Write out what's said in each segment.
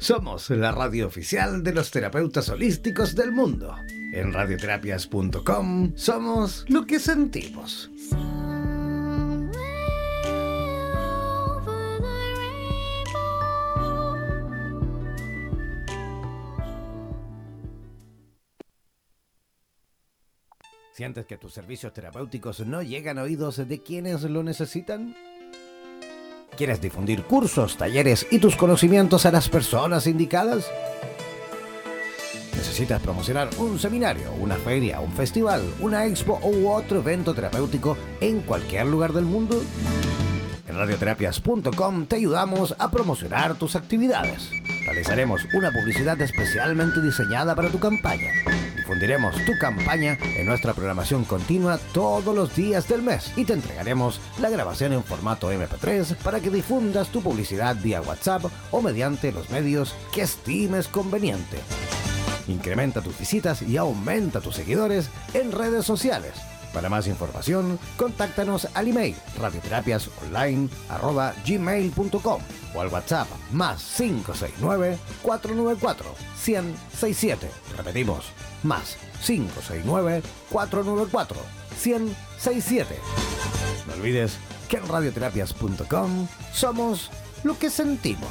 Somos la radio oficial de los terapeutas holísticos del mundo. En radioterapias.com somos lo que sentimos. ¿Sientes que tus servicios terapéuticos no llegan a oídos de quienes lo necesitan? ¿Quieres difundir cursos, talleres y tus conocimientos a las personas indicadas? ¿Necesitas promocionar un seminario, una feria, un festival, una expo u otro evento terapéutico en cualquier lugar del mundo? En radioterapias.com te ayudamos a promocionar tus actividades. Realizaremos una publicidad especialmente diseñada para tu campaña difundiremos tu campaña en nuestra programación continua todos los días del mes y te entregaremos la grabación en formato MP3 para que difundas tu publicidad vía WhatsApp o mediante los medios que estimes conveniente. Incrementa tus visitas y aumenta tus seguidores en redes sociales. Para más información, contáctanos al email radioterapiasonline.gmail.com o al WhatsApp más 569 494 1067. Repetimos, más 569-494-1067. No olvides que en radioterapias.com somos lo que sentimos.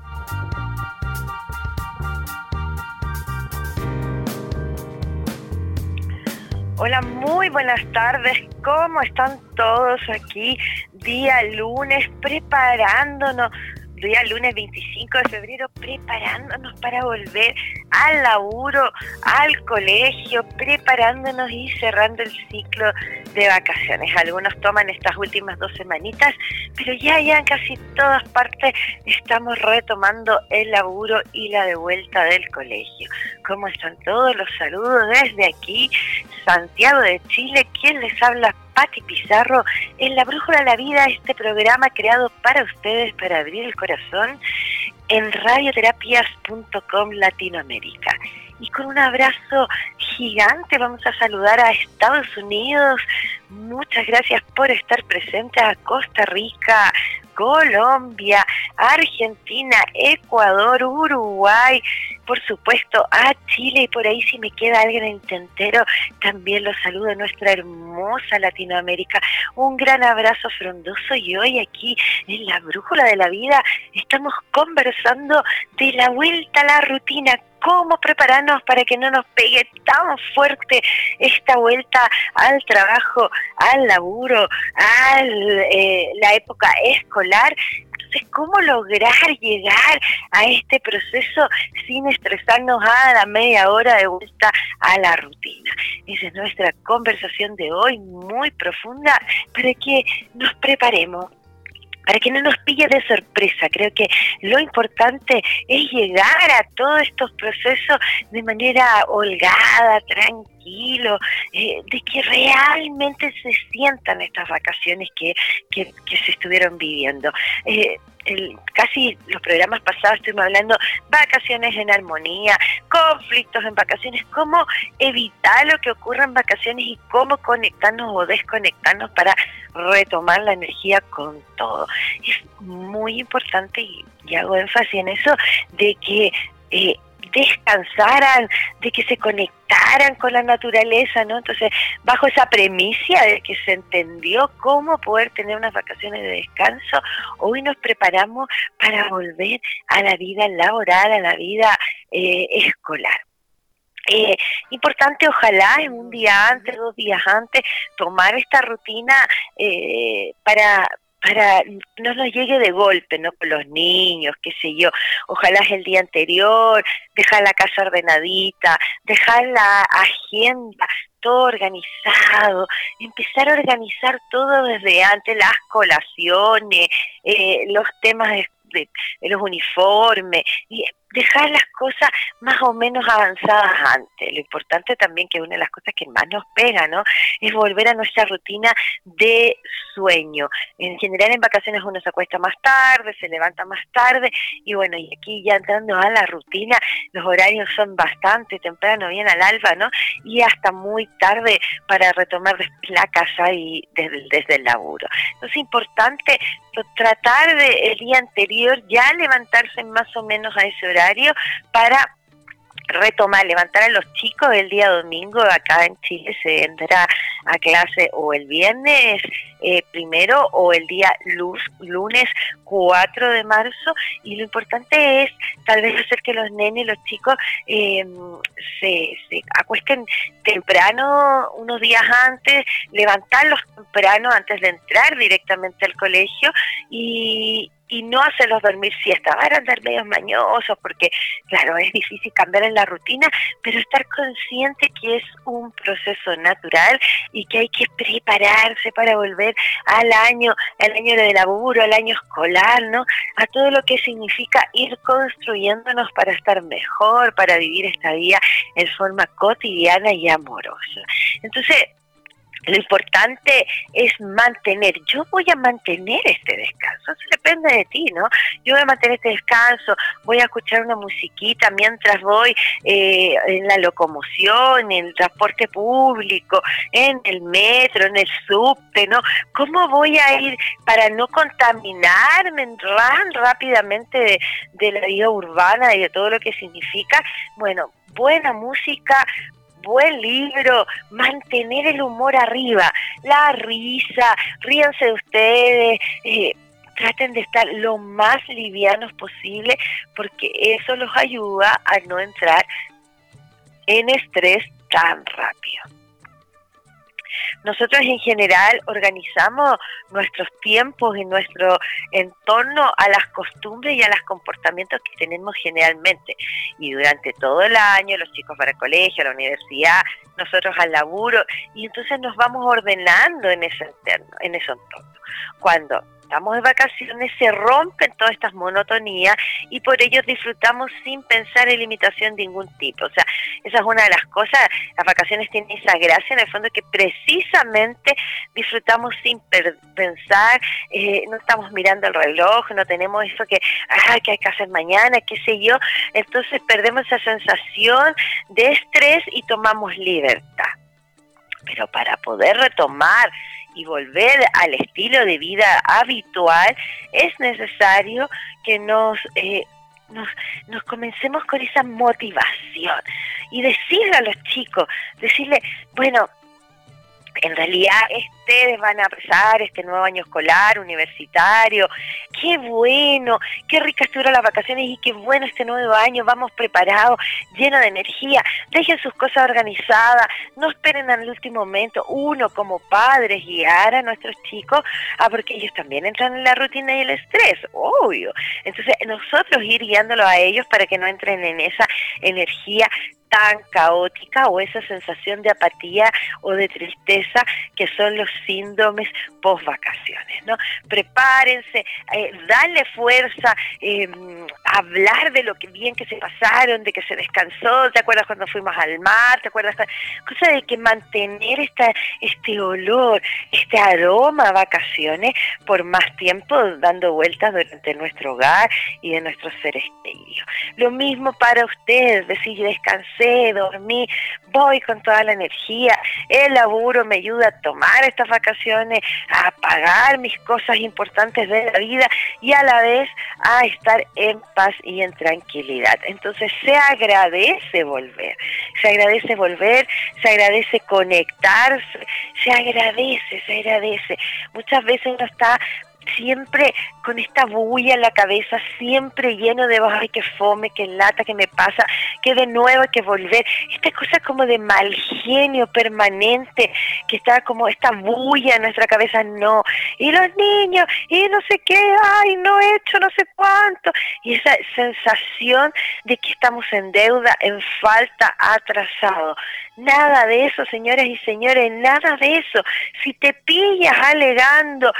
Hola, muy buenas tardes. ¿Cómo están todos aquí? Día lunes, preparándonos día lunes 25 de febrero preparándonos para volver al laburo, al colegio, preparándonos y cerrando el ciclo de vacaciones. Algunos toman estas últimas dos semanitas, pero ya, ya en casi todas partes estamos retomando el laburo y la de vuelta del colegio. ¿Cómo están todos? Los saludos desde aquí, Santiago de Chile. ¿Quién les habla? Pati Pizarro en La Brújula de la Vida, este programa creado para ustedes, para abrir el corazón, en radioterapias.com Latinoamérica. Y con un abrazo gigante vamos a saludar a Estados Unidos. Muchas gracias por estar presentes a Costa Rica, Colombia, Argentina, Ecuador, Uruguay, por supuesto a Chile y por ahí si me queda alguien en el tentero, también los saludo a nuestra hermosa Latinoamérica. Un gran abrazo frondoso y hoy aquí en la Brújula de la Vida estamos conversando de la vuelta a la rutina, cómo prepararnos para que no nos pegue tan fuerte esta vuelta al trabajo, al laburo, a eh, la época escolar. Entonces, ¿cómo lograr llegar a este proceso sin estresarnos a la media hora de vuelta a la rutina? Esa es nuestra conversación de hoy, muy profunda, para que nos preparemos para que no nos pille de sorpresa. Creo que lo importante es llegar a todos estos procesos de manera holgada, tranquilo, eh, de que realmente se sientan estas vacaciones que, que, se estuvieron viviendo. Eh, casi los programas pasados estuvimos hablando vacaciones en armonía, conflictos en vacaciones, cómo evitar lo que ocurra en vacaciones y cómo conectarnos o desconectarnos para retomar la energía con todo. Es muy importante y, hago énfasis en eso de que eh, descansaran, de que se conectaran con la naturaleza, ¿no? Entonces, bajo esa premisa de que se entendió cómo poder tener unas vacaciones de descanso, hoy nos preparamos para volver a la vida laboral, a la vida eh, escolar. Eh, importante, ojalá en un día antes, dos días antes, tomar esta rutina eh, para para no nos llegue de golpe, ¿no? Con los niños, qué sé yo. Ojalá es el día anterior, dejar la casa ordenadita, dejar la agenda todo organizado, empezar a organizar todo desde antes, las colaciones, eh, los temas de, de los uniformes, y dejar las cosas más o menos avanzadas antes. Lo importante también que una de las cosas que más nos pega, ¿no? Es volver a nuestra rutina de sueño. En general en vacaciones uno se acuesta más tarde, se levanta más tarde y bueno, y aquí ya entrando a la rutina, los horarios son bastante temprano, bien al alba, ¿no? Y hasta muy tarde para retomar la casa y desde, desde el laburo. Entonces es importante tratar de el día anterior ya levantarse más o menos a ese horario para retomar, levantar a los chicos el día domingo, acá en Chile se entra a clase o el viernes eh, primero o el día luz, lunes 4 de marzo. Y lo importante es tal vez hacer que los nenes, los chicos eh, se, se acuesten temprano unos días antes, levantarlos temprano antes de entrar directamente al colegio. Y, y no hacerlos dormir siesta, van a andar medio mañosos porque, claro, es difícil cambiar en la rutina, pero estar consciente que es un proceso natural y que hay que prepararse para volver al año, al año de laburo, al año escolar, ¿no? A todo lo que significa ir construyéndonos para estar mejor, para vivir esta vida en forma cotidiana y amorosa. Entonces, lo importante es mantener, yo voy a mantener este descanso, eso depende de ti, ¿no? Yo voy a mantener este descanso, voy a escuchar una musiquita mientras voy eh, en la locomoción, en el transporte público, en el metro, en el subte, ¿no? ¿Cómo voy a ir para no contaminarme tan rápidamente de, de la vida urbana y de todo lo que significa? Bueno, buena música, buen libro, mantener el humor arriba, la risa, ríanse de ustedes, eh, traten de estar lo más livianos posible porque eso los ayuda a no entrar en estrés tan rápido. Nosotros en general organizamos nuestros tiempos y nuestro entorno a las costumbres y a los comportamientos que tenemos generalmente. Y durante todo el año los chicos van al colegio, la universidad, nosotros al laburo, y entonces nos vamos ordenando en ese, entorno, en ese entorno. Cuando estamos de vacaciones, se rompen todas estas monotonías y por ello disfrutamos sin pensar en limitación de ningún tipo. O sea, esa es una de las cosas, las vacaciones tienen esa gracia en el fondo que precisamente disfrutamos sin pensar, eh, no estamos mirando el reloj, no tenemos eso que, ah, que hay que hacer mañana, qué sé yo, entonces perdemos esa sensación de estrés y tomamos libertad. Pero para poder retomar y volver al estilo de vida habitual, es necesario que nos, eh, nos, nos comencemos con esa motivación y decirle a los chicos, decirle, bueno, en realidad ustedes van a empezar este nuevo año escolar, universitario. Qué bueno, qué rica estuvieron las vacaciones y qué bueno este nuevo año. Vamos preparados, lleno de energía. Dejen sus cosas organizadas, no esperen al último momento. Uno, como padres, guiar a nuestros chicos, ah, porque ellos también entran en la rutina y el estrés, obvio. Entonces, nosotros ir guiándolo a ellos para que no entren en esa energía tan caótica o esa sensación de apatía o de tristeza que son los síndromes post vacaciones, ¿no? Prepárense, eh, darle fuerza, eh, hablar de lo que bien que se pasaron, de que se descansó, ¿te acuerdas cuando fuimos al mar? ¿Te acuerdas? Cosa de que mantener esta, este olor, este aroma a vacaciones por más tiempo dando vueltas durante nuestro hogar y de nuestros seres queridos. Lo mismo para ustedes, decir dormí, voy con toda la energía, el laburo me ayuda a tomar estas vacaciones, a pagar mis cosas importantes de la vida y a la vez a estar en paz y en tranquilidad. Entonces se agradece volver, se agradece volver, se agradece conectarse, se agradece, se agradece. Muchas veces uno está siempre con esta bulla en la cabeza, siempre lleno de, ay, que fome, que lata, que me pasa, que de nuevo hay que volver. Esta cosa como de mal genio permanente, que está como esta bulla en nuestra cabeza, no. Y los niños, y no sé qué, ay, no he hecho no sé cuánto. Y esa sensación de que estamos en deuda, en falta, atrasado. Nada de eso, señores y señores, nada de eso. Si te pillas alegando,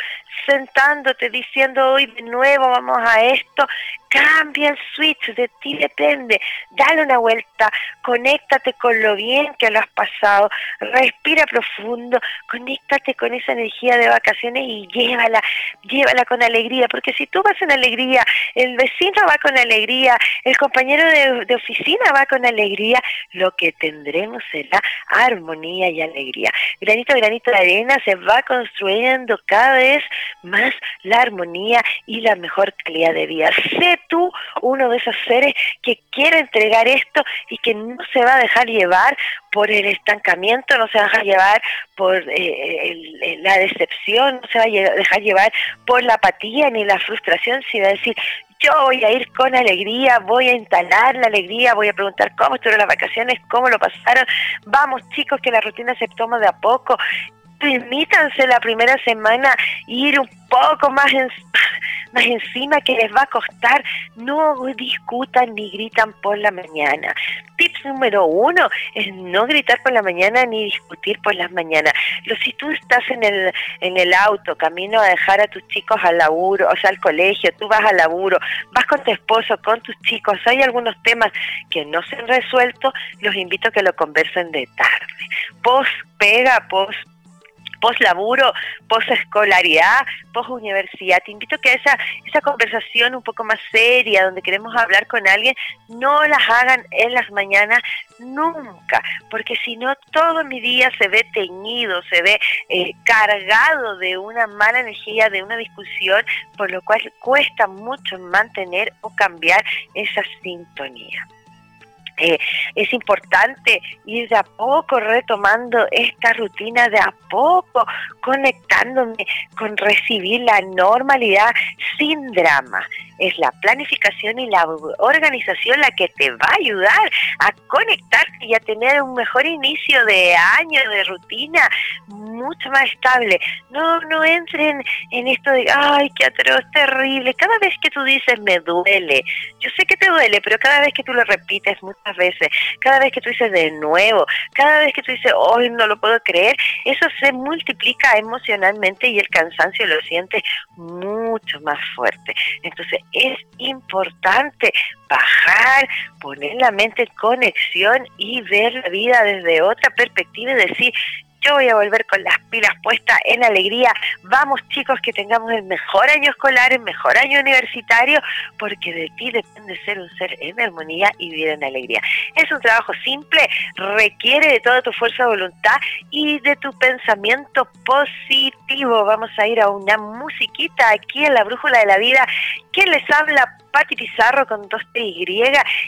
diciendo hoy de nuevo vamos a esto, cambia el switch, de ti depende, dale una vuelta, conéctate con lo bien que lo has pasado, respira profundo, conéctate con esa energía de vacaciones y llévala, llévala con alegría, porque si tú vas en alegría, el vecino va con alegría, el compañero de, de oficina va con alegría, lo que tendremos será armonía y alegría. Granito granito de arena se va construyendo cada vez más la armonía y la mejor calidad de vida. Sé tú uno de esos seres que quiere entregar esto y que no se va a dejar llevar por el estancamiento, no se va a dejar llevar por eh, la decepción, no se va a dejar llevar por la apatía ni la frustración, sino decir, yo voy a ir con alegría, voy a instalar la alegría, voy a preguntar cómo estuvieron las vacaciones, cómo lo pasaron. Vamos chicos, que la rutina se toma de a poco permítanse la primera semana ir un poco más, más encima que les va a costar. No discutan ni gritan por la mañana. Tips número uno es no gritar por la mañana ni discutir por las mañanas. Lo, si tú estás en el, en el auto, camino a dejar a tus chicos al laburo, o sea, al colegio, tú vas al laburo, vas con tu esposo, con tus chicos, hay algunos temas que no se han resuelto, los invito a que lo conversen de tarde. Post pega, post post laburo, post escolaridad, post. Te invito a que esa, esa conversación un poco más seria, donde queremos hablar con alguien, no las hagan en las mañanas nunca, porque si no todo mi día se ve teñido, se ve eh, cargado de una mala energía, de una discusión, por lo cual cuesta mucho mantener o cambiar esa sintonía. Es importante ir de a poco retomando esta rutina, de a poco conectándome con recibir la normalidad sin drama. Es la planificación y la organización la que te va a ayudar a conectarte y a tener un mejor inicio de año, de rutina, mucho más estable. No, no entren en esto de, ay, qué atroz, terrible. Cada vez que tú dices, me duele, yo sé que te duele, pero cada vez que tú lo repites muchas veces, cada vez que tú dices de nuevo, cada vez que tú dices, hoy no lo puedo creer, eso se multiplica emocionalmente y el cansancio lo siente mucho más fuerte. Entonces es importante bajar, poner la mente en conexión y ver la vida desde otra perspectiva y decir, yo voy a volver con las pilas puestas en alegría. Vamos chicos, que tengamos el mejor año escolar, el mejor año universitario, porque de ti depende ser un ser en armonía y vivir en alegría. Es un trabajo simple, requiere de toda tu fuerza de voluntad y de tu pensamiento positivo. Vamos a ir a una musiquita aquí en la Brújula de la Vida. ¿Quién les habla? Pati Pizarro con dos T Y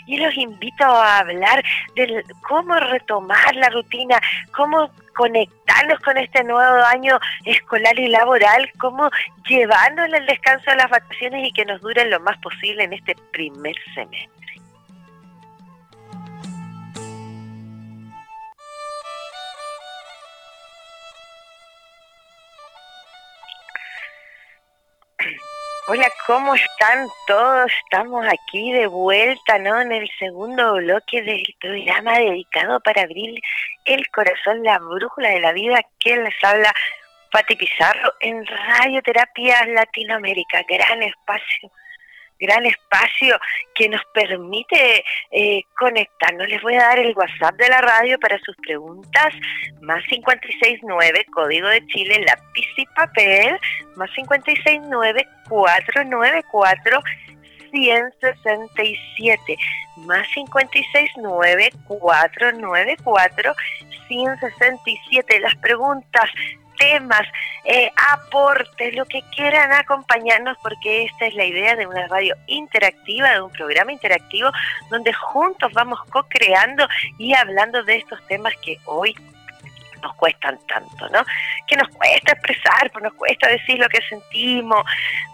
y los invito a hablar de cómo retomar la rutina, cómo conectarnos con este nuevo año escolar y laboral, cómo llevarnos el descanso de las vacaciones y que nos duren lo más posible en este primer semestre. Hola, ¿cómo están todos? Estamos aquí de vuelta, ¿no? En el segundo bloque del programa dedicado para abrir el corazón, la brújula de la vida, que les habla Pati Pizarro en Radioterapia Latinoamérica, gran espacio gran espacio que nos permite eh, conectarnos. Les voy a dar el WhatsApp de la radio para sus preguntas, más 569, código de Chile, lápiz y papel, más 569 494 167 más 569 494 167 las preguntas temas, eh, aportes, lo que quieran acompañarnos, porque esta es la idea de una radio interactiva, de un programa interactivo, donde juntos vamos co-creando y hablando de estos temas que hoy nos cuestan tanto, ¿no? Que nos cuesta expresar, pues nos cuesta decir lo que sentimos,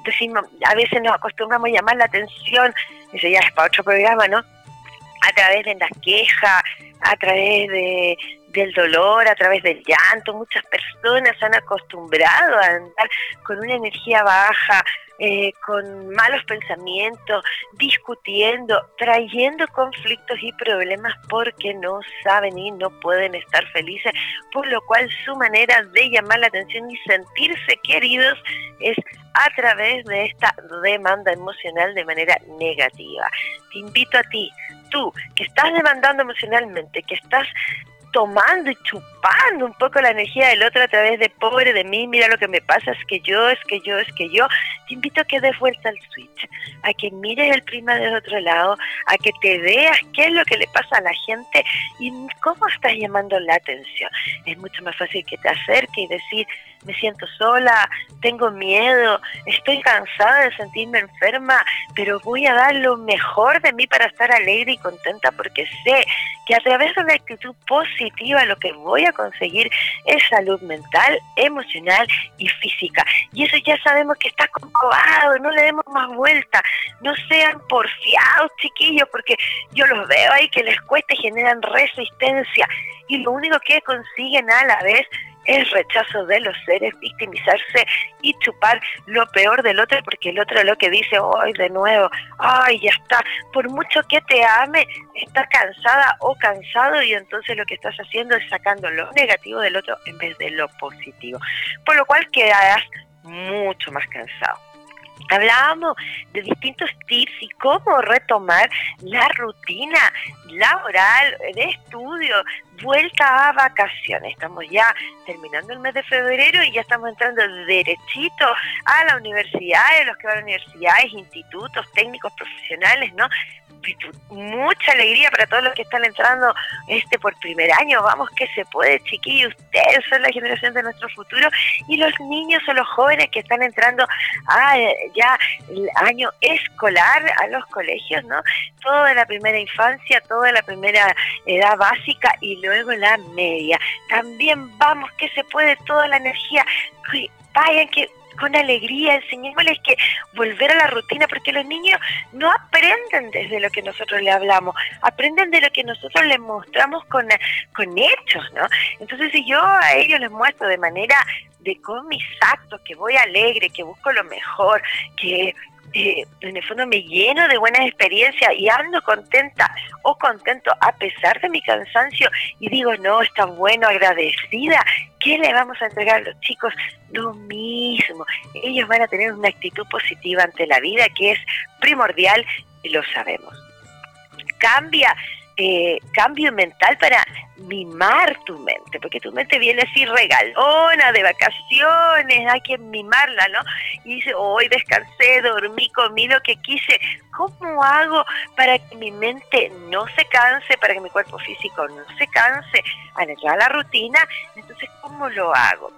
decimos, a veces nos acostumbramos a llamar la atención, eso ya es para otro programa, ¿no? A través de las quejas, a través de, del dolor, a través del llanto. Muchas personas se han acostumbrado a andar con una energía baja, eh, con malos pensamientos, discutiendo, trayendo conflictos y problemas porque no saben y no pueden estar felices, por lo cual su manera de llamar la atención y sentirse queridos es a través de esta demanda emocional de manera negativa. Te invito a ti, tú, que estás demandando emocionalmente, que estás tomando y chupando un poco la energía del otro a través de pobre de mí, mira lo que me pasa, es que yo, es que yo, es que yo, te invito a que des vuelta al switch, a que mires el prima del otro lado, a que te veas qué es lo que le pasa a la gente y cómo estás llamando la atención. Es mucho más fácil que te acerque y decir, me siento sola, tengo miedo, estoy cansada de sentirme enferma, pero voy a dar lo mejor de mí para estar alegre y contenta porque sé que a través de una actitud positiva lo que voy a conseguir es salud mental, emocional y física. Y eso ya sabemos que está comprobado, no le demos más vuelta, no sean porfiados chiquillos porque yo los veo ahí que les cuesta y generan resistencia y lo único que consiguen a la vez es rechazo de los seres, victimizarse y chupar lo peor del otro, porque el otro lo que dice, hoy de nuevo, ay, ya está, por mucho que te ame, está cansada o cansado y entonces lo que estás haciendo es sacando lo negativo del otro en vez de lo positivo, por lo cual quedarás mucho más cansado. Hablábamos de distintos tips y cómo retomar la rutina laboral, de estudio, vuelta a vacaciones. Estamos ya terminando el mes de febrero y ya estamos entrando derechito a la universidad, los que van a universidades, institutos, técnicos profesionales, ¿no? Mucha alegría para todos los que están entrando este por primer año. Vamos que se puede, chiquillos. Ustedes son la generación de nuestro futuro y los niños o los jóvenes que están entrando a ya el año escolar a los colegios, ¿no? Toda la primera infancia, toda la primera edad básica y luego la media. También vamos que se puede toda la energía. Vayan que con alegría, enseñémosles que volver a la rutina, porque los niños no aprenden desde lo que nosotros le hablamos, aprenden de lo que nosotros les mostramos con, con hechos, ¿no? Entonces, si yo a ellos les muestro de manera de con mis actos, que voy alegre, que busco lo mejor, que eh, en el fondo me lleno de buenas experiencias y ando contenta o contento a pesar de mi cansancio y digo, no, está bueno, agradecida, ¿qué le vamos a entregar a los chicos? Lo mismo, ellos van a tener una actitud positiva ante la vida que es primordial y lo sabemos. Cambia eh, cambio mental para mimar tu mente, porque tu mente viene así regalona, de vacaciones, hay que mimarla, ¿no? Y dice, hoy descansé, dormí, comí lo que quise. ¿Cómo hago para que mi mente no se canse, para que mi cuerpo físico no se canse al entrar a la rutina? Entonces, ¿cómo lo hago?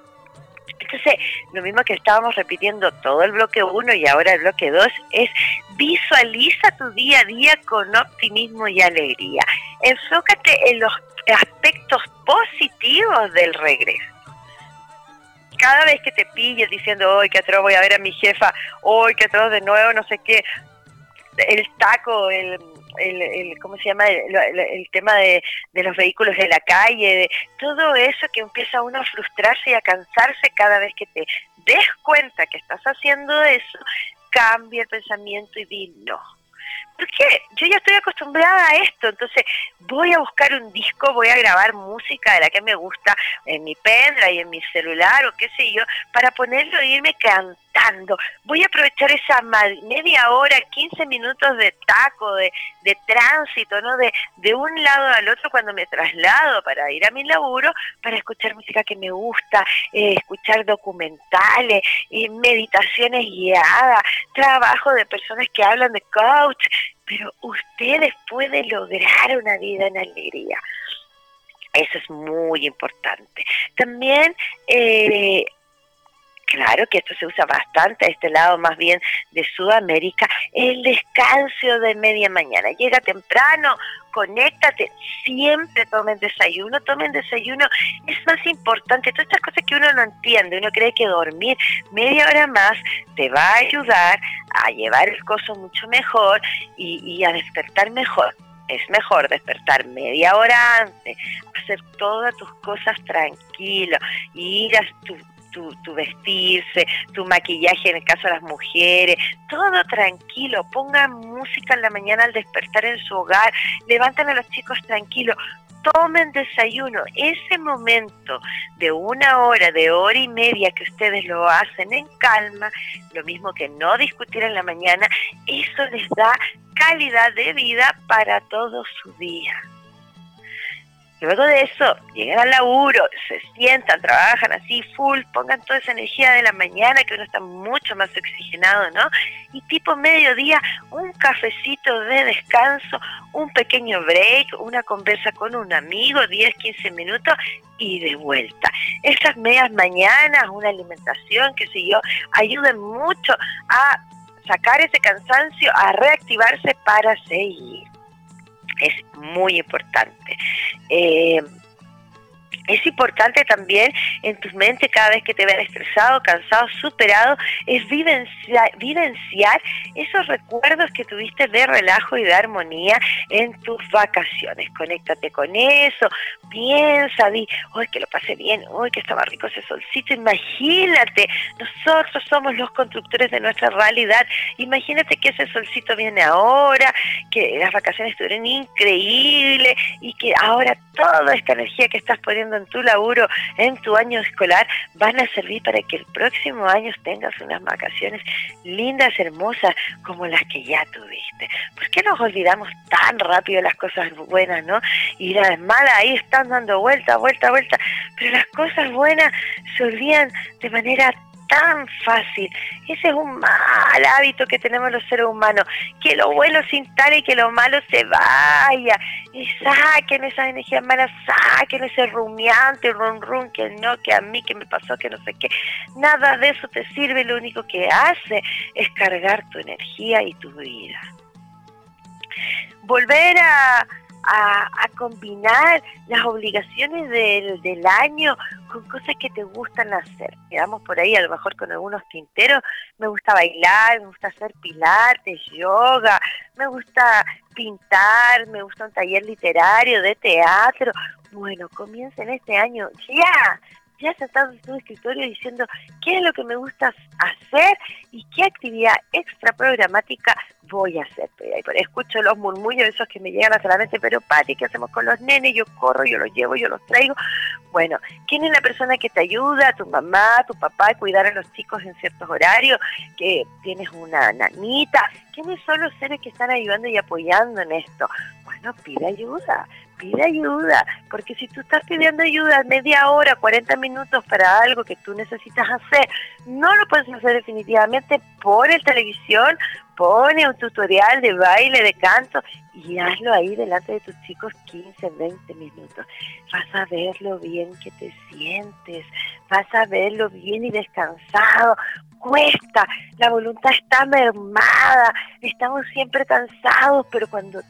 Entonces, lo mismo que estábamos repitiendo todo el bloque 1 y ahora el bloque 2 es visualiza tu día a día con optimismo y alegría. Enfócate en los aspectos positivos del regreso. Cada vez que te pilles diciendo, hoy que atroz voy a ver a mi jefa, hoy que atroz de nuevo, no sé qué, el taco, el el, ¿cómo se llama? El, tema de, los vehículos de la calle, de todo eso que empieza uno a frustrarse y a cansarse cada vez que te des cuenta que estás haciendo eso, cambia el pensamiento y di no porque yo ya estoy acostumbrada a esto, entonces voy a buscar un disco, voy a grabar música de la que me gusta en mi pendrive, en mi celular o qué sé yo, para ponerlo e irme cantando. Voy a aprovechar esa media hora, 15 minutos de taco, de, tránsito, ¿no? De, de un lado al otro cuando me traslado para ir a mi laburo, para escuchar música que me gusta, eh, escuchar documentales, eh, meditaciones guiadas, trabajo de personas que hablan de coach, pero ustedes pueden lograr una vida en alegría. Eso es muy importante. También eh, claro que esto se usa bastante a este lado más bien de Sudamérica, el descanso de media mañana. Llega temprano, conéctate, siempre tomen desayuno, tomen desayuno, es más importante, todas estas cosas que uno no entiende, uno cree que dormir media hora más te va a ayudar a llevar el coso mucho mejor y, a despertar mejor. Es mejor despertar media hora antes, hacer todas tus cosas tranquilo, ir a tu, tu, vestirse, tu maquillaje en el caso de las mujeres, todo tranquilo, pongan música en la mañana al despertar en su hogar, levanten a los chicos tranquilos, tomen desayuno, ese momento de una hora, de hora y media que ustedes lo hacen en calma, lo mismo que no discutir en la mañana, eso les da calidad de vida para todo su día. Luego de eso, llegan al laburo, se sientan, trabajan así full, pongan toda esa energía de la mañana que uno está mucho más oxigenado, ¿no? Y tipo mediodía, un cafecito de descanso, un pequeño break, una conversa con un amigo, 10, 15 minutos y de vuelta. Esas medias mañanas, una alimentación, qué sé yo, ayudan mucho a sacar ese cansancio, a reactivarse para seguir es muy importante. Eh, es importante también en tu mente cada vez que te vean estresado, cansado, superado, es vivenciar, vivenciar esos recuerdos que tuviste de relajo y de armonía en tus vacaciones. Conéctate con eso, piensa, di, hoy que lo pasé bien, hoy que estaba rico ese solcito, imagínate, nosotros somos los constructores de nuestra realidad, imagínate que ese solcito viene ahora, que las vacaciones estuvieron increíbles y que ahora toda esta energía que estás poniendo en tu laburo, en tu año escolar, van a servir para que el próximo año tengas unas vacaciones lindas, hermosas, como las que ya tuviste. ¿Por qué nos olvidamos tan rápido las cosas buenas, no? Y las malas ahí están dando vuelta, vuelta, vuelta. Pero las cosas buenas se olvidan de manera tan fácil. Ese es un mal hábito que tenemos los seres humanos, que lo bueno se instale y que lo malo se vaya. Y saquen esas energías malas, saquen ese rumiante, rum rum, que no, que a mí, que me pasó, que no sé qué. Nada de eso te sirve, lo único que hace es cargar tu energía y tu vida. Volver a, a, combinar las obligaciones del, del, año con cosas que te gustan hacer. Quedamos por ahí a lo mejor con algunos tinteros. Me gusta bailar, me gusta hacer pilates, yoga, me gusta pintar, me gusta un taller literario, de teatro. Bueno, comiencen este año ya ya sentado en tu escritorio diciendo qué es lo que me gusta hacer y qué actividad extra programática voy a hacer. Pero escucho los murmullos esos que me llegan hasta la mente, pero Pati, ¿qué hacemos con los nenes? Yo corro, yo los llevo, yo los traigo. Bueno, ¿quién es la persona que te ayuda? Tu mamá, tu papá, a cuidar a los chicos en ciertos horarios, que tienes una nanita. ¿Quiénes son los seres que están ayudando y apoyando en esto? Bueno, pide ayuda, pide ayuda, porque si tú estás pidiendo ayuda media hora, 40 minutos para algo que tú necesitas hacer, no lo puedes hacer definitivamente por el televisión, pone un tutorial de baile, de canto y hazlo ahí delante de tus chicos 15, 20 minutos. Vas a ver lo bien que te sientes, vas a ver lo bien y descansado. Cuesta, la voluntad está mermada, estamos siempre cansados, pero cuando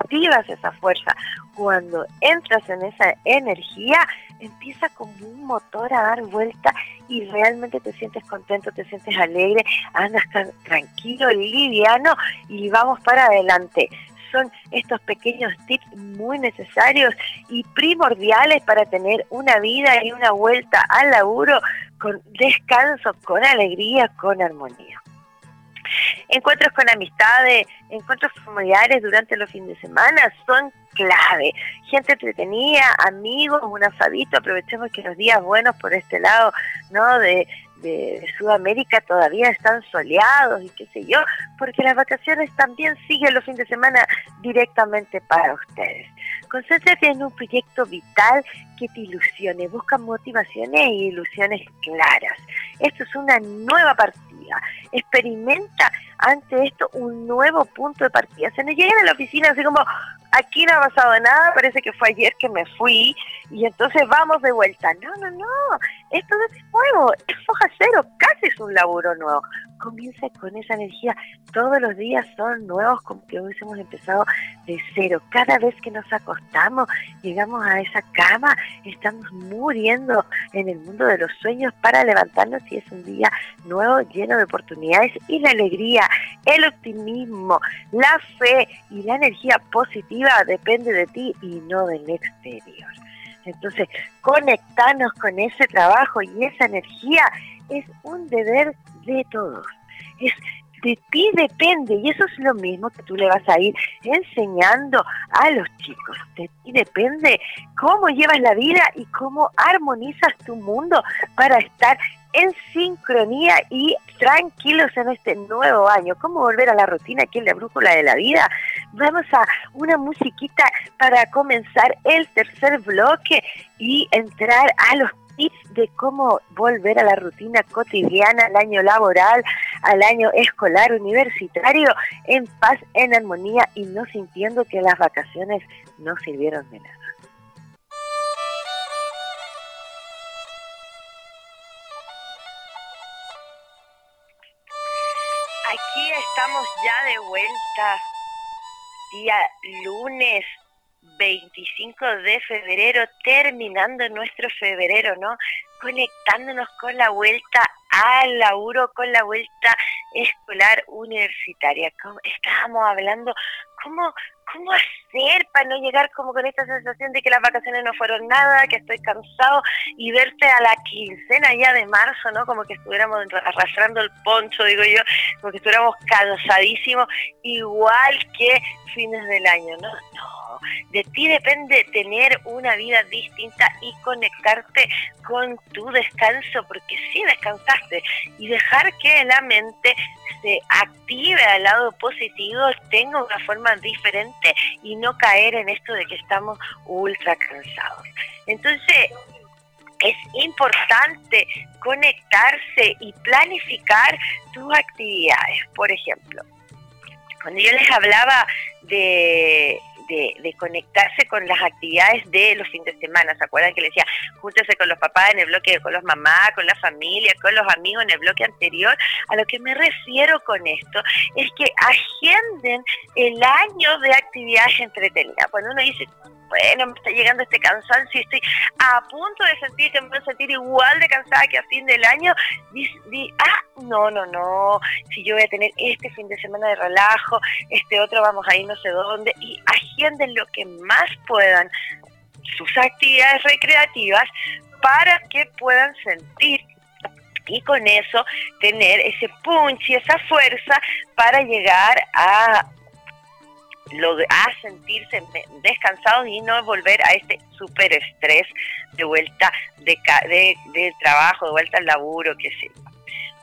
activas esa fuerza, cuando entras en esa energía, empieza como un motor a dar vuelta y realmente te sientes contento, te sientes alegre, andas tranquilo, liviano y vamos para adelante. Son estos pequeños tips muy necesarios y primordiales para tener una vida y una vuelta al laburo con descanso, con alegría, con armonía. Encuentros con amistades, encuentros familiares durante los fines de semana son clave. Gente entretenida, amigos, un asadito, aprovechemos que los días buenos por este lado, ¿no? De, Sudamérica todavía están soleados y qué sé yo, porque las vacaciones también siguen los fines de semana directamente para ustedes. Concéntrate en un proyecto vital que te ilusione, busca motivaciones e ilusiones claras. Esto es una nueva partida. Experimenta ante esto un nuevo punto de partida. Se nos llegan a la oficina así como, aquí no ha pasado nada, parece que fue ayer que me fui y entonces vamos de vuelta. No, no, no, esto es nuevo, es foja cero, casi es un laburo nuevo. Comienza con esa energía, todos los días son nuevos como que hubiésemos empezado de cero. Cada vez que nos acostamos, llegamos a esa cama, estamos muriendo en el mundo de los sueños para levantarnos y es un día nuevo, lleno de oportunidades y la alegría, el optimismo, la fe y la energía positiva depende de ti y no del exterior. Entonces, conectarnos con ese trabajo y esa energía es un deber de todos. Es de ti depende y eso es lo mismo que tú le vas a ir enseñando a los chicos. De ti depende cómo llevas la vida y cómo armonizas tu mundo para estar en sincronía y tranquilos en este nuevo año. ¿Cómo volver a la rutina aquí en la brújula de la vida? Vamos a una musiquita para comenzar el tercer bloque y entrar a los tips de cómo volver a la rutina cotidiana, al año laboral, al año escolar, universitario, en paz, en armonía y no sintiendo que las vacaciones no sirvieron de nada. Ya de vuelta, día lunes 25 de febrero, terminando nuestro febrero, ¿no? Conectándonos con la vuelta al laburo, con la vuelta escolar universitaria. Estábamos hablando cómo ¿cómo hacer para no llegar como con esta sensación de que las vacaciones no fueron nada, que estoy cansado y verte a la quincena ya de marzo, ¿no? Como que estuviéramos arrastrando el poncho, digo yo, como que estuviéramos cansadísimos, igual que fines del año, ¿no? No, de ti depende tener una vida distinta y conectarte con tu descanso, porque sí descansaste, y dejar que la mente se active al lado positivo, tenga una forma diferente y no caer en esto de que estamos ultra cansados. Entonces, es importante conectarse y planificar tus actividades. Por ejemplo, cuando yo les hablaba de de, conectarse con las actividades de los fines de semana. ¿Se acuerdan que le decía, júntese con los papás en el bloque, con los mamás, con la familia, con los amigos en el bloque anterior? A lo que me refiero con esto es que agenden el año de actividades entretenidas. Cuando uno dice, bueno, me está llegando este cansancio y estoy a punto de sentir que me voy a sentir igual de cansada que a fin del año, ah, no, no, no, si yo voy a tener este fin de semana de relajo, este otro vamos a ir no sé dónde, y agenden lo que más puedan sus actividades recreativas para que puedan sentir y con eso tener ese punch y esa fuerza para llegar a a sentirse descansados y no volver a este súper estrés de vuelta de, de, de, trabajo, de vuelta al laburo, que sé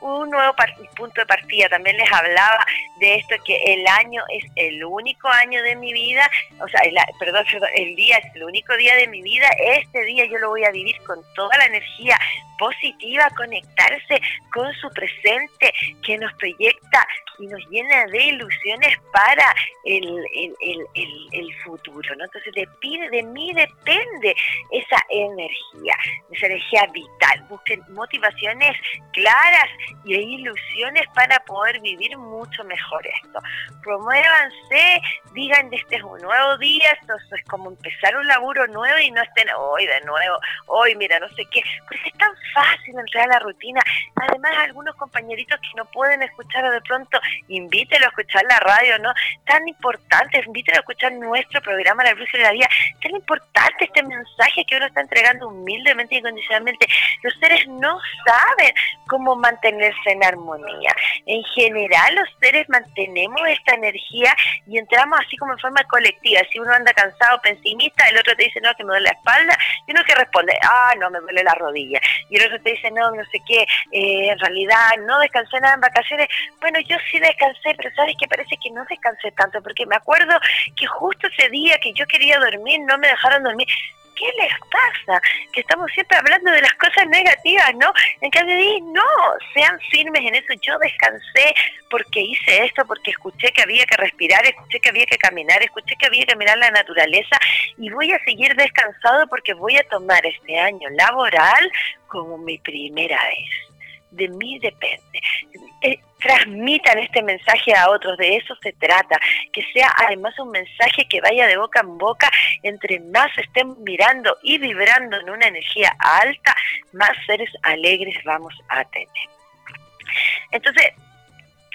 un nuevo punto de partida. También les hablaba de esto que el año es el único año de mi vida, o sea, el, perdón, el día es el único día de mi vida. Este día yo lo voy a vivir con toda la energía positiva, conectarse con su presente que nos proyecta y nos llena de ilusiones para el, futuro. ¿no? Entonces, de, de mí depende esa energía, esa energía vital. Busquen motivaciones claras y hay ilusiones para poder vivir mucho mejor esto. Promuévanse, digan este es un nuevo día, esto es como empezar un laburo nuevo y no estén hoy de nuevo, hoy mira, no sé qué, pues es tan fácil entrar a la rutina. Además, algunos compañeritos que no pueden escuchar de pronto, invítelo a escuchar la radio, ¿no? Tan importante, invítelo a escuchar nuestro programa La Luz de la Vida, tan importante este mensaje que uno está entregando humildemente y incondicionalmente. Los seres no saben cómo mantener en armonía. En general, los seres mantenemos esta energía y entramos así como en forma colectiva. Si uno anda cansado, pesimista, el otro te dice, no, que me duele la espalda, y uno que responde, ah, no, me duele la rodilla. Y el otro te dice, no, no sé qué, eh, en realidad no descansé nada en vacaciones. Bueno, yo sí descansé, pero sabes que parece que no descansé tanto, porque me acuerdo que justo ese día que yo quería dormir, no me dejaron dormir ¿qué les pasa? Que estamos siempre hablando de las cosas negativas, ¿no? En cambio, no, sean firmes en eso. Yo descansé porque hice esto, porque escuché que había que respirar, escuché que había que caminar, escuché que había que mirar la naturaleza y voy a seguir descansado porque voy a tomar este año laboral como mi primera vez de mí depende. Eh, transmitan este mensaje a otros, de eso se trata, que sea además un mensaje que vaya de boca en boca, entre más estemos mirando y vibrando en una energía alta, más seres alegres vamos a tener. Entonces,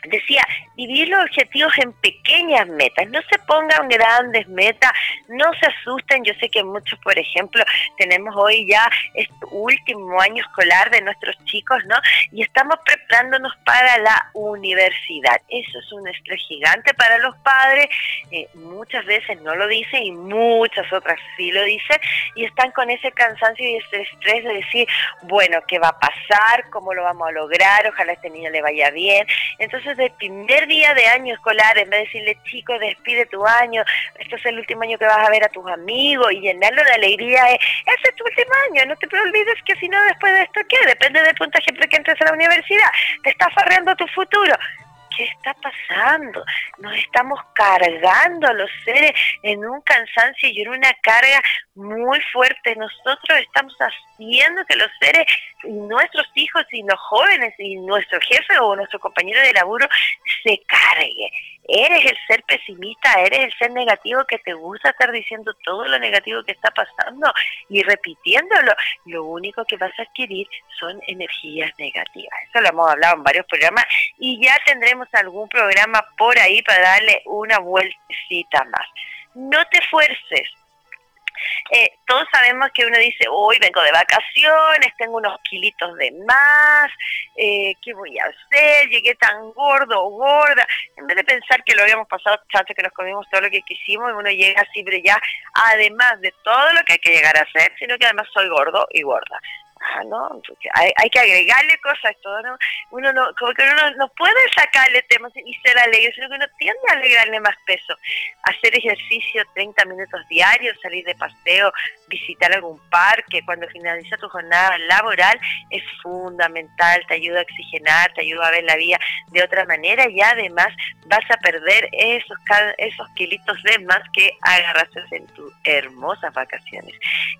decía, dividir los objetivos en pequeñas metas, no se pongan grandes metas, no se asusten, yo sé que muchos, por ejemplo, tenemos hoy ya este último año escolar de nuestros chicos, ¿no? Y estamos preparándonos para la universidad. Eso es un estrés gigante para los padres, eh, muchas veces no lo dicen y muchas otras sí lo dicen, y están con ese cansancio y ese estrés de decir, bueno, ¿qué va a pasar? ¿Cómo lo vamos a lograr? Ojalá este niño le vaya bien. Entonces, del primer día de año escolar, en vez de decirle, chico, despide tu año, esto es el último año que vas a ver a tus amigos y llenarlo de alegría, es, ese es tu último año, no te olvides que si no después de esto, ¿qué? Depende del puntaje que entres a la universidad, te está farreando tu futuro. ¿Qué está pasando? Nos estamos cargando a los seres en un cansancio y en una carga muy fuerte. Nosotros estamos haciendo que los seres, nuestros hijos y los jóvenes y nuestro jefe o nuestro compañero de laburo se cargue. Eres el ser pesimista, eres el ser negativo que te gusta estar diciendo todo lo negativo que está pasando y repitiéndolo. Lo único que vas a adquirir son energías negativas. Eso lo hemos hablado en varios programas y ya tendremos algún programa por ahí para darle una vueltecita más. No te fuerces, eh, todos sabemos que uno dice, hoy vengo de vacaciones, tengo unos kilitos de más, eh, ¿qué voy a hacer? Llegué tan gordo gorda. En vez de pensar que lo habíamos pasado chato, que nos comimos todo lo que quisimos, uno llega así, pero ya, además de todo lo que hay que llegar a hacer, sino que además soy gordo y gorda. Ah, ¿no? Hay, hay, que agregarle cosas todo, ¿no? Uno no, como que uno no, puede sacarle temas y ser alegre, sino que uno tiende a alegrarle más peso. Hacer ejercicio 30 minutos diarios, salir de paseo, visitar algún parque, cuando finaliza tu jornada laboral, es fundamental, te ayuda a oxigenar, te ayuda a ver la vida de otra manera y además vas a perder esos, esos kilitos de más que agarraste en tus hermosas vacaciones.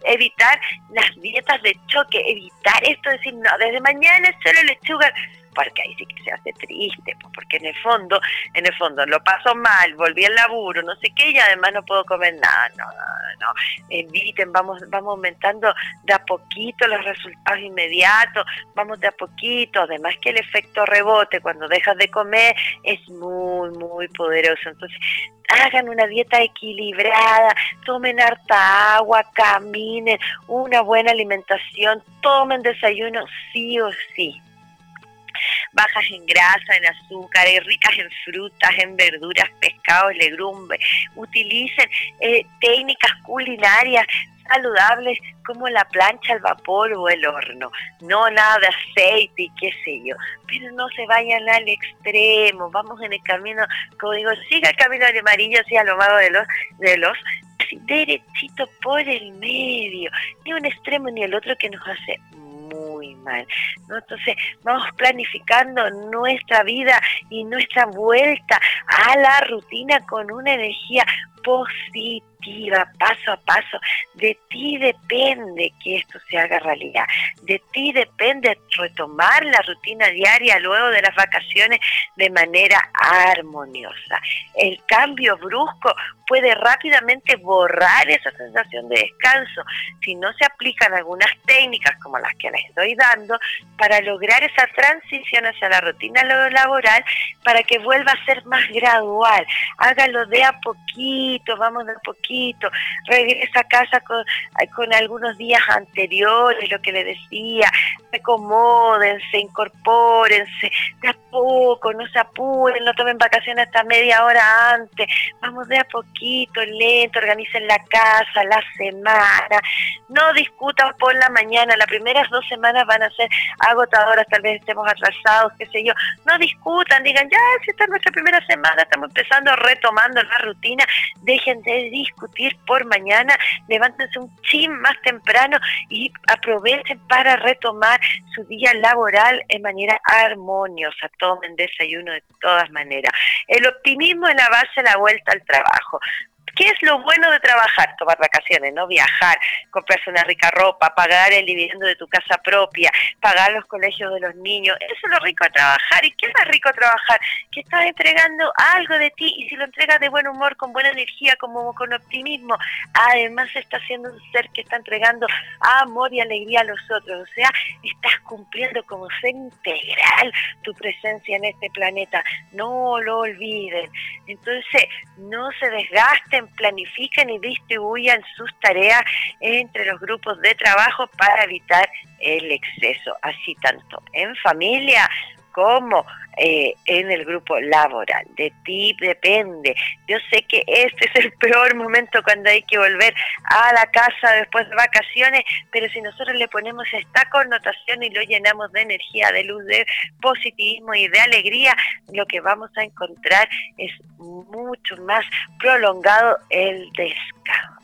Evitar las dietas de choque, evitar esto, decir, no, desde mañana solo lechuga, porque ahí sí que se hace triste, porque en el fondo, en el fondo lo paso mal, volví al laburo, no sé qué, y además no puedo comer nada, no, no, no, eviten, vamos, vamos aumentando de a poquito los resultados inmediatos, vamos de a poquito, además que el efecto rebote cuando dejas de comer es muy, muy poderoso, entonces hagan una dieta equilibrada, tomen harta agua, caminen, una buena alimentación, tomen desayuno sí o sí bajas en grasa, en azúcar, ricas en frutas, en verduras, pescados, legumbres. Utilicen eh, técnicas culinarias saludables como la plancha, el vapor o el horno. No nada de aceite y qué sé yo. Pero no se vayan al extremo. Vamos en el camino, como digo, siga el camino de amarillo, hacia lo malo de los, de los derechito por el medio. Ni un extremo ni el otro que nos hace ¿no? Entonces vamos planificando nuestra vida y nuestra vuelta a la rutina con una energía positiva paso a paso. De ti depende que esto se haga realidad. De ti depende retomar la rutina diaria luego de las vacaciones de manera armoniosa. El cambio brusco puede rápidamente borrar esa sensación de descanso si no se aplican algunas técnicas como las que les estoy dando para lograr esa transición hacia la rutina laboral para que vuelva a ser más gradual. Hágalo de a poquito, vamos de poquito. Regresa a casa con algunos días anteriores, lo que le decía, acomódense, incorpórense, de a poco, no se apuren, no tomen vacaciones hasta media hora antes, vamos de a poquito, lento, organicen la casa, la semana, no discutan por la mañana, las primeras dos semanas van a ser agotadoras, tal vez estemos atrasados, qué sé yo, no discutan, digan, ya, esta es nuestra primera semana, estamos empezando, retomando la rutina, dejen de discutir por mañana, levántense un chin más temprano y aprovechen para retomar su día laboral en manera armoniosa, tomen desayuno de todas maneras. El optimismo es la base de la vuelta al trabajo. ¿Qué es lo bueno de trabajar? Tomar vacaciones, ¿no? Viajar, comprarse una rica ropa, pagar el dividendo de tu casa propia, pagar los colegios de los niños. Eso es lo rico de trabajar. ¿Y qué más rico trabajar? Que estás entregando algo de ti y si lo entregas de buen humor, con buena energía, como con optimismo, además estás siendo un ser que está entregando amor y alegría a los otros. O sea, estás cumpliendo como ser integral tu presencia en este planeta. No lo olviden. Entonces, no se desgasten planifiquen y distribuyan sus tareas entre los grupos de trabajo para evitar el exceso, así tanto en familia como eh, en el grupo laboral. De ti depende. Yo sé que este es el peor momento cuando hay que volver a la casa después de vacaciones, pero si nosotros le ponemos esta connotación y lo llenamos de energía, de luz, de positivismo y de alegría, lo que vamos a encontrar es mucho más prolongado el descanso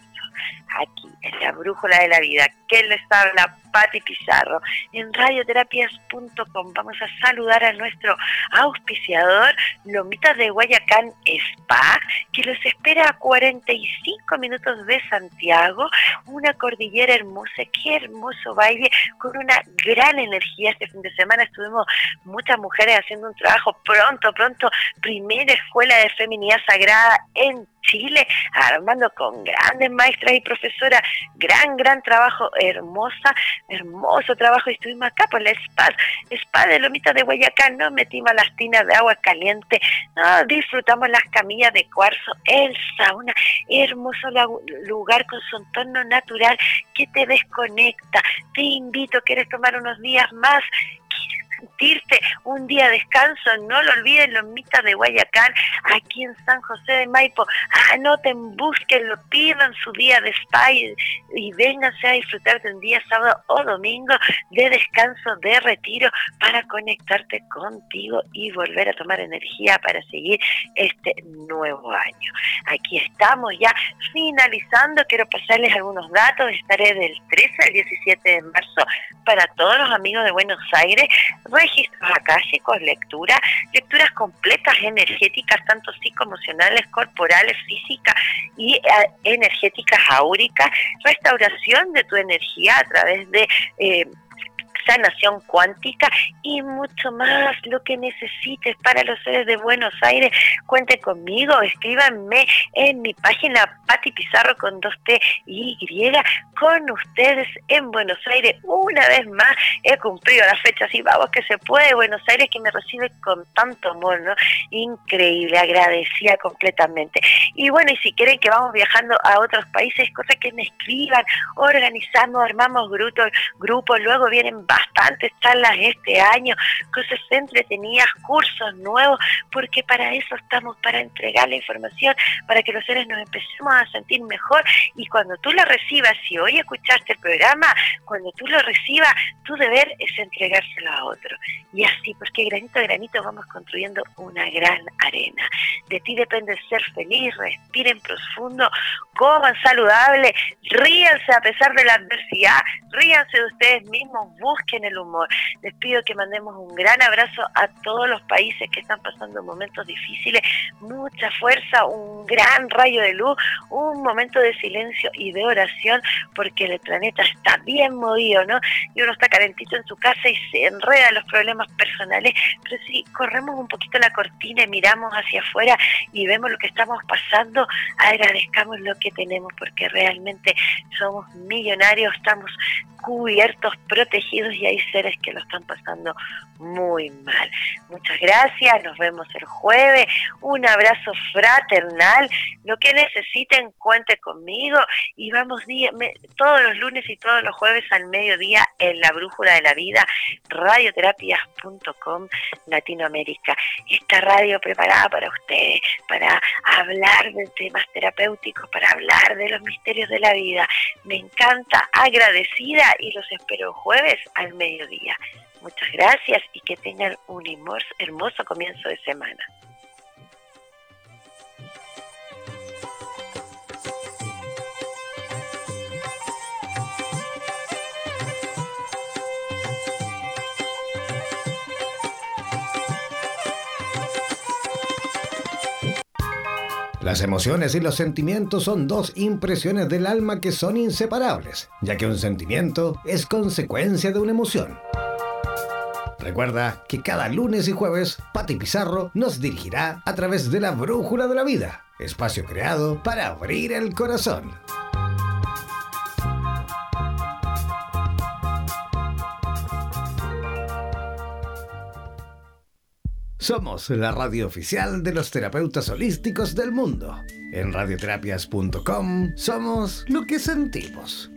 aquí en la Brújula de la Vida. ¿Qué les habla? Patti Pizarro. En radioterapias.com vamos a saludar a nuestro auspiciador, Lomitas de Guayacán Spa, que los espera a 45 minutos de Santiago, una cordillera hermosa, qué hermoso baile, con una gran energía. Este fin de semana estuvimos muchas mujeres haciendo un trabajo pronto, pronto, primera escuela de feminidad sagrada en Chile, armando con grandes maestras y profesoras, gran, gran trabajo, hermosa, hermoso trabajo, estuvimos acá por la spa, spa de Lomita de Guayacán, no metimos las tinas de agua caliente, no, disfrutamos las camillas de cuarzo, el sauna, hermoso lugar con su entorno natural que te desconecta, te invito, quieres tomar unos días más, sentirte un día de descanso, no lo olviden los mitas de Guayacán, aquí en San José de Maipo, anoten, busquen, lo pidan su día de spa y, y vénganse a disfrutar de un día sábado o domingo de descanso, de retiro, para conectarte contigo y volver a tomar energía para seguir este nuevo año. Aquí estamos ya finalizando, quiero pasarles algunos datos, estaré del 13 al 17 de marzo para todos los amigos de Buenos Aires registros akáshicos, lectura, lecturas completas energéticas, tanto psicoemocionales, corporales, físicas y eh, energéticas áuricas, restauración de tu energía a través de eh, sanación cuántica y mucho más lo que necesites para los seres de Buenos Aires. Cuente conmigo, escríbanme en mi página Pati Pizarro con dos T y Y con ustedes en Buenos Aires. Una vez más he cumplido la fecha, así vamos que se puede. Buenos Aires que me recibe con tanto amor, ¿no? Increíble, agradecida completamente. Y bueno, y si quieren que vamos viajando a otros países, cosas que me escriban, organizamos, armamos grupos, grupos, luego vienen bastantes charlas este año, cosas entretenidas, cursos nuevos, porque para eso estamos, para entregar la información, para que los seres nos empecemos a sentir mejor y cuando tú lo recibas, si hoy escuchaste el programa, cuando tú lo recibas, tu deber es entregárselo a otro. Y así, porque granito a granito vamos construyendo una gran arena. De ti depende ser feliz, respiren profundo, coman saludable, ríanse a pesar de la adversidad, ríanse de ustedes mismos, busquen el humor. Les pido que mandemos un gran abrazo a todos los países que están pasando momentos difíciles, mucha fuerza, un gran rayo de luz, un momento de silencio y de oración, porque el planeta está bien movido, ¿no? Y uno está calentito en su casa y se enreda en los problemas personales, pero si corremos un poquito la cortina y miramos hacia afuera y vemos lo que estamos pasando, agradezcamos lo que tenemos, porque realmente somos millonarios, estamos cubiertos, protegidos y hay seres que lo están pasando muy mal. Muchas gracias, nos vemos el jueves. Un abrazo fraternal. Lo que necesiten, cuente conmigo y vamos todos los lunes y todos los jueves al mediodía en la Brújula de la Vida, radioterapias.com Latinoamérica. Esta radio preparada para ustedes, para hablar de temas terapéuticos, para hablar de los misterios de la vida. Me encanta, agradecida y los espero jueves al mediodía. Muchas gracias y que tengan un hermoso comienzo de semana. Las emociones y los sentimientos son dos impresiones del alma que son inseparables, ya que un sentimiento es consecuencia de una emoción. Recuerda que cada lunes y jueves Pati Pizarro nos dirigirá a través de la Brújula de la Vida, espacio creado para abrir el corazón. Somos la radio oficial de los terapeutas holísticos del mundo. En radioterapias.com somos lo que sentimos.